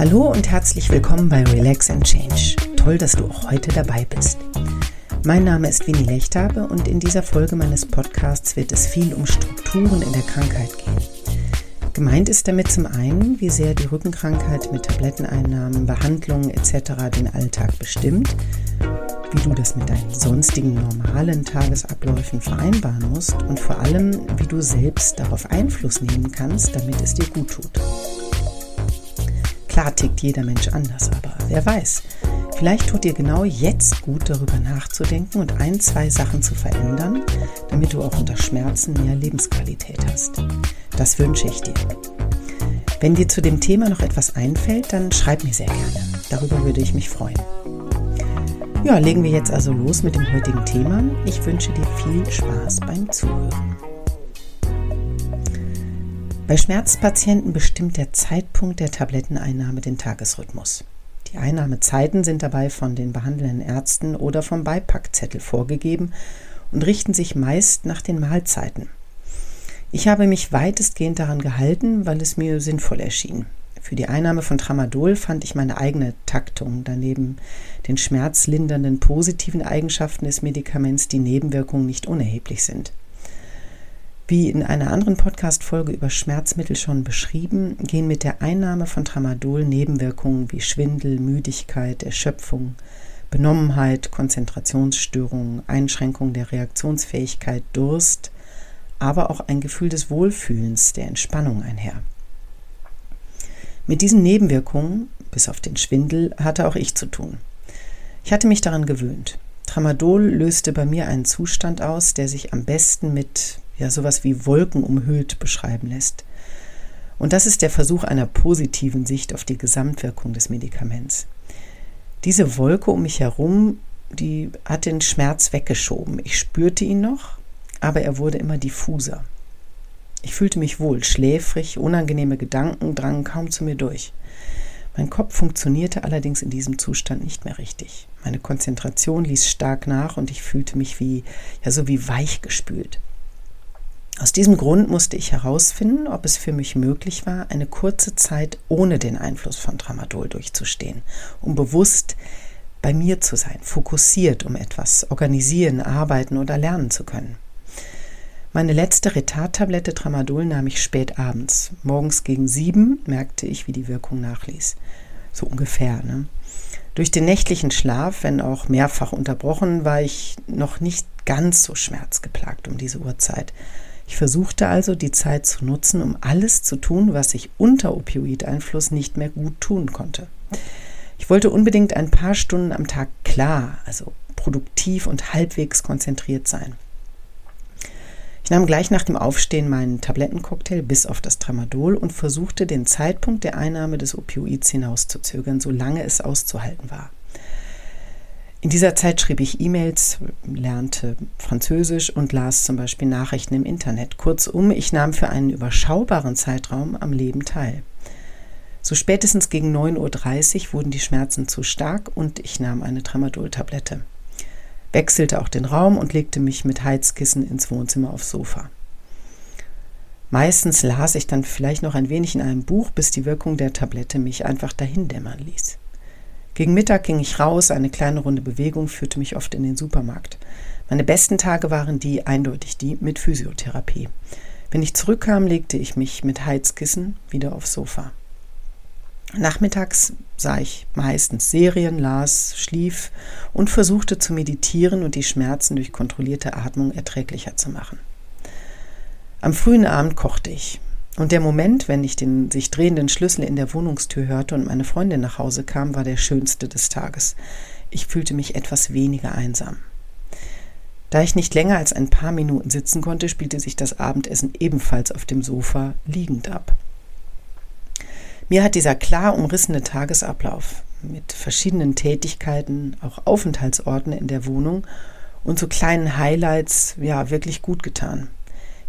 Hallo und herzlich willkommen bei Relax and Change. Toll, dass du auch heute dabei bist. Mein Name ist Winnie Lechthabe und in dieser Folge meines Podcasts wird es viel um Strukturen in der Krankheit gehen. Gemeint ist damit zum einen, wie sehr die Rückenkrankheit mit Tabletteneinnahmen, Behandlungen etc. den Alltag bestimmt, wie du das mit deinen sonstigen normalen Tagesabläufen vereinbaren musst und vor allem, wie du selbst darauf Einfluss nehmen kannst, damit es dir gut tut. Klar tickt jeder Mensch anders, aber wer weiß, vielleicht tut dir genau jetzt gut darüber nachzudenken und ein, zwei Sachen zu verändern, damit du auch unter Schmerzen mehr Lebensqualität hast. Das wünsche ich dir. Wenn dir zu dem Thema noch etwas einfällt, dann schreib mir sehr gerne. Darüber würde ich mich freuen. Ja, legen wir jetzt also los mit dem heutigen Thema. Ich wünsche dir viel Spaß beim Zuhören. Bei Schmerzpatienten bestimmt der Zeitpunkt der Tabletteneinnahme den Tagesrhythmus. Die Einnahmezeiten sind dabei von den behandelnden Ärzten oder vom Beipackzettel vorgegeben und richten sich meist nach den Mahlzeiten. Ich habe mich weitestgehend daran gehalten, weil es mir sinnvoll erschien. Für die Einnahme von Tramadol fand ich meine eigene Taktung, daneben den schmerzlindernden positiven Eigenschaften des Medikaments die Nebenwirkungen nicht unerheblich sind. Wie in einer anderen Podcast-Folge über Schmerzmittel schon beschrieben, gehen mit der Einnahme von Tramadol Nebenwirkungen wie Schwindel, Müdigkeit, Erschöpfung, Benommenheit, Konzentrationsstörungen, Einschränkung der Reaktionsfähigkeit, Durst, aber auch ein Gefühl des Wohlfühlens, der Entspannung einher. Mit diesen Nebenwirkungen, bis auf den Schwindel, hatte auch ich zu tun. Ich hatte mich daran gewöhnt. Tramadol löste bei mir einen Zustand aus, der sich am besten mit ja sowas wie Wolken umhüllt beschreiben lässt. Und das ist der Versuch einer positiven Sicht auf die Gesamtwirkung des Medikaments. Diese Wolke um mich herum, die hat den Schmerz weggeschoben. Ich spürte ihn noch, aber er wurde immer diffuser. Ich fühlte mich wohl, schläfrig, unangenehme Gedanken drangen kaum zu mir durch. Mein Kopf funktionierte allerdings in diesem Zustand nicht mehr richtig. Meine Konzentration ließ stark nach und ich fühlte mich wie, ja, so wie weich gespült. Aus diesem Grund musste ich herausfinden, ob es für mich möglich war, eine kurze Zeit ohne den Einfluss von Tramadol durchzustehen, um bewusst bei mir zu sein, fokussiert, um etwas organisieren, arbeiten oder lernen zu können. Meine letzte Retardtablette Tramadol nahm ich spät abends. Morgens gegen sieben merkte ich, wie die Wirkung nachließ. So ungefähr. Ne? Durch den nächtlichen Schlaf, wenn auch mehrfach unterbrochen, war ich noch nicht ganz so schmerzgeplagt um diese Uhrzeit. Ich versuchte also, die Zeit zu nutzen, um alles zu tun, was ich unter Opioideinfluss nicht mehr gut tun konnte. Ich wollte unbedingt ein paar Stunden am Tag klar, also produktiv und halbwegs konzentriert sein. Ich nahm gleich nach dem Aufstehen meinen Tablettencocktail bis auf das Tramadol und versuchte, den Zeitpunkt der Einnahme des Opioids hinauszuzögern, solange es auszuhalten war. In dieser Zeit schrieb ich E-Mails, lernte Französisch und las zum Beispiel Nachrichten im Internet. Kurzum, ich nahm für einen überschaubaren Zeitraum am Leben teil. So spätestens gegen 9.30 Uhr wurden die Schmerzen zu stark und ich nahm eine Tramadol-Tablette. Wechselte auch den Raum und legte mich mit Heizkissen ins Wohnzimmer aufs Sofa. Meistens las ich dann vielleicht noch ein wenig in einem Buch, bis die Wirkung der Tablette mich einfach dahin dämmern ließ. Gegen Mittag ging ich raus, eine kleine Runde Bewegung führte mich oft in den Supermarkt. Meine besten Tage waren die, eindeutig die, mit Physiotherapie. Wenn ich zurückkam, legte ich mich mit Heizkissen wieder aufs Sofa. Nachmittags sah ich meistens Serien, las, schlief und versuchte zu meditieren und die Schmerzen durch kontrollierte Atmung erträglicher zu machen. Am frühen Abend kochte ich. Und der Moment, wenn ich den sich drehenden Schlüssel in der Wohnungstür hörte und meine Freundin nach Hause kam, war der schönste des Tages. Ich fühlte mich etwas weniger einsam. Da ich nicht länger als ein paar Minuten sitzen konnte, spielte sich das Abendessen ebenfalls auf dem Sofa liegend ab. Mir hat dieser klar umrissene Tagesablauf mit verschiedenen Tätigkeiten, auch Aufenthaltsorten in der Wohnung und so kleinen Highlights ja wirklich gut getan.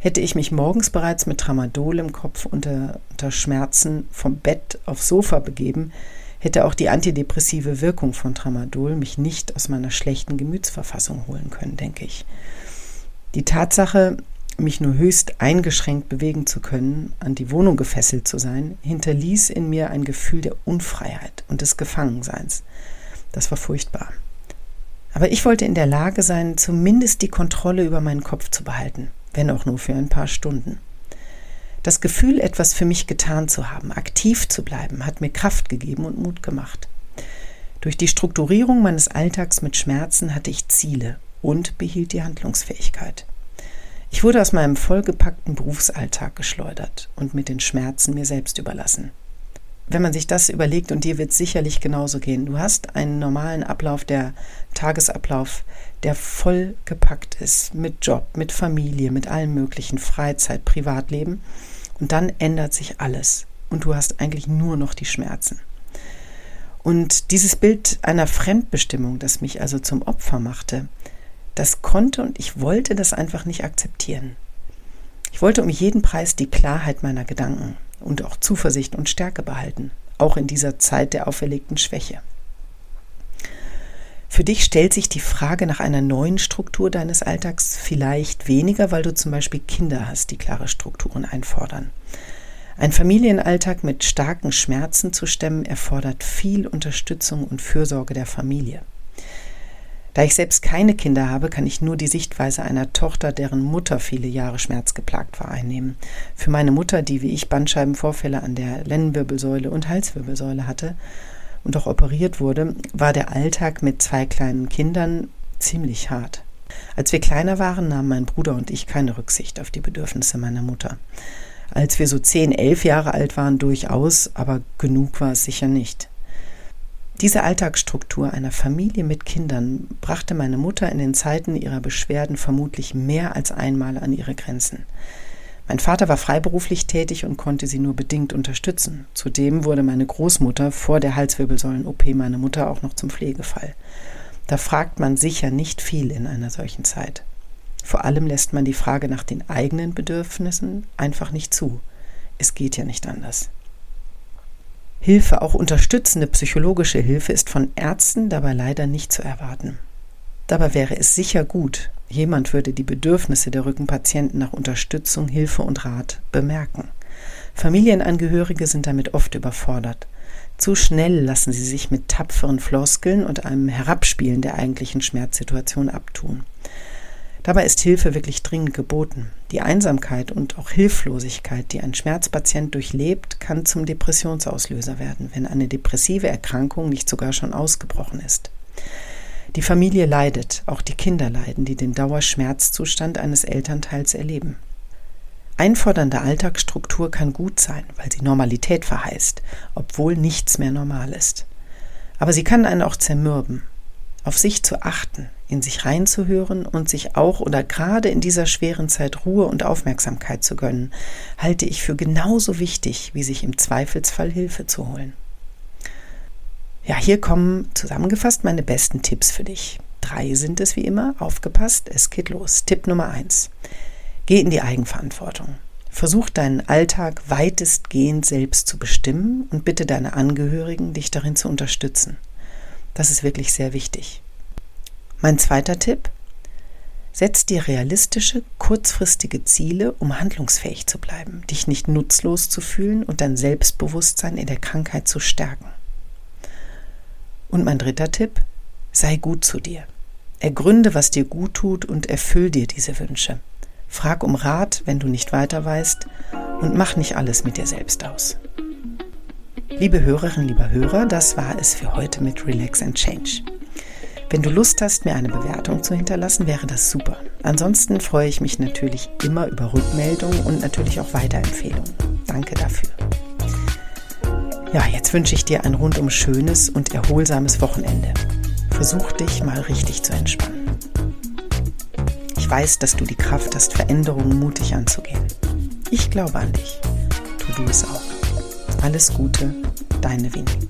Hätte ich mich morgens bereits mit Tramadol im Kopf unter, unter Schmerzen vom Bett aufs Sofa begeben, hätte auch die antidepressive Wirkung von Tramadol mich nicht aus meiner schlechten Gemütsverfassung holen können, denke ich. Die Tatsache, mich nur höchst eingeschränkt bewegen zu können, an die Wohnung gefesselt zu sein, hinterließ in mir ein Gefühl der Unfreiheit und des Gefangenseins. Das war furchtbar. Aber ich wollte in der Lage sein, zumindest die Kontrolle über meinen Kopf zu behalten, wenn auch nur für ein paar Stunden. Das Gefühl, etwas für mich getan zu haben, aktiv zu bleiben, hat mir Kraft gegeben und Mut gemacht. Durch die Strukturierung meines Alltags mit Schmerzen hatte ich Ziele und behielt die Handlungsfähigkeit. Ich wurde aus meinem vollgepackten Berufsalltag geschleudert und mit den Schmerzen mir selbst überlassen. Wenn man sich das überlegt, und dir wird sicherlich genauso gehen, du hast einen normalen Ablauf, der Tagesablauf, der voll gepackt ist mit Job, mit Familie, mit allem möglichen, Freizeit, Privatleben, und dann ändert sich alles und du hast eigentlich nur noch die Schmerzen. Und dieses Bild einer Fremdbestimmung, das mich also zum Opfer machte, das konnte und ich wollte das einfach nicht akzeptieren. Ich wollte um jeden Preis die Klarheit meiner Gedanken und auch Zuversicht und Stärke behalten, auch in dieser Zeit der auferlegten Schwäche. Für dich stellt sich die Frage nach einer neuen Struktur deines Alltags vielleicht weniger, weil du zum Beispiel Kinder hast, die klare Strukturen einfordern. Ein Familienalltag mit starken Schmerzen zu stemmen erfordert viel Unterstützung und Fürsorge der Familie. Da ich selbst keine Kinder habe, kann ich nur die Sichtweise einer Tochter, deren Mutter viele Jahre schmerzgeplagt war, einnehmen. Für meine Mutter, die wie ich Bandscheibenvorfälle an der Lendenwirbelsäule und Halswirbelsäule hatte und auch operiert wurde, war der Alltag mit zwei kleinen Kindern ziemlich hart. Als wir kleiner waren, nahmen mein Bruder und ich keine Rücksicht auf die Bedürfnisse meiner Mutter. Als wir so zehn, elf Jahre alt waren, durchaus, aber genug war es sicher nicht. Diese Alltagsstruktur einer Familie mit Kindern brachte meine Mutter in den Zeiten ihrer Beschwerden vermutlich mehr als einmal an ihre Grenzen. Mein Vater war freiberuflich tätig und konnte sie nur bedingt unterstützen. Zudem wurde meine Großmutter vor der Halswirbelsäulen-OP meine Mutter auch noch zum Pflegefall. Da fragt man sicher nicht viel in einer solchen Zeit. Vor allem lässt man die Frage nach den eigenen Bedürfnissen einfach nicht zu. Es geht ja nicht anders. Hilfe, auch unterstützende psychologische Hilfe, ist von Ärzten dabei leider nicht zu erwarten. Dabei wäre es sicher gut, jemand würde die Bedürfnisse der Rückenpatienten nach Unterstützung, Hilfe und Rat bemerken. Familienangehörige sind damit oft überfordert. Zu schnell lassen sie sich mit tapferen Floskeln und einem Herabspielen der eigentlichen Schmerzsituation abtun. Dabei ist Hilfe wirklich dringend geboten. Die Einsamkeit und auch Hilflosigkeit, die ein Schmerzpatient durchlebt, kann zum Depressionsauslöser werden, wenn eine depressive Erkrankung nicht sogar schon ausgebrochen ist. Die Familie leidet, auch die Kinder leiden, die den Dauerschmerzzustand eines Elternteils erleben. Einfordernde Alltagsstruktur kann gut sein, weil sie Normalität verheißt, obwohl nichts mehr normal ist. Aber sie kann einen auch zermürben, auf sich zu achten, in sich reinzuhören und sich auch oder gerade in dieser schweren Zeit Ruhe und Aufmerksamkeit zu gönnen, halte ich für genauso wichtig, wie sich im Zweifelsfall Hilfe zu holen. Ja, hier kommen zusammengefasst meine besten Tipps für dich. Drei sind es wie immer. Aufgepasst, es geht los. Tipp Nummer eins. Geh in die Eigenverantwortung. Versuch deinen Alltag weitestgehend selbst zu bestimmen und bitte deine Angehörigen, dich darin zu unterstützen. Das ist wirklich sehr wichtig. Mein zweiter Tipp, setz dir realistische, kurzfristige Ziele, um handlungsfähig zu bleiben, dich nicht nutzlos zu fühlen und dein Selbstbewusstsein in der Krankheit zu stärken. Und mein dritter Tipp, sei gut zu dir. Ergründe, was dir gut tut und erfüll dir diese Wünsche. Frag um Rat, wenn du nicht weiter weißt und mach nicht alles mit dir selbst aus. Liebe Hörerinnen, lieber Hörer, das war es für heute mit Relax and Change. Wenn du Lust hast, mir eine Bewertung zu hinterlassen, wäre das super. Ansonsten freue ich mich natürlich immer über Rückmeldungen und natürlich auch Weiterempfehlungen. Danke dafür. Ja, jetzt wünsche ich dir ein rundum schönes und erholsames Wochenende. Versuch dich mal richtig zu entspannen. Ich weiß, dass du die Kraft hast, Veränderungen mutig anzugehen. Ich glaube an dich. Tu du es auch. Alles Gute, deine Winnie.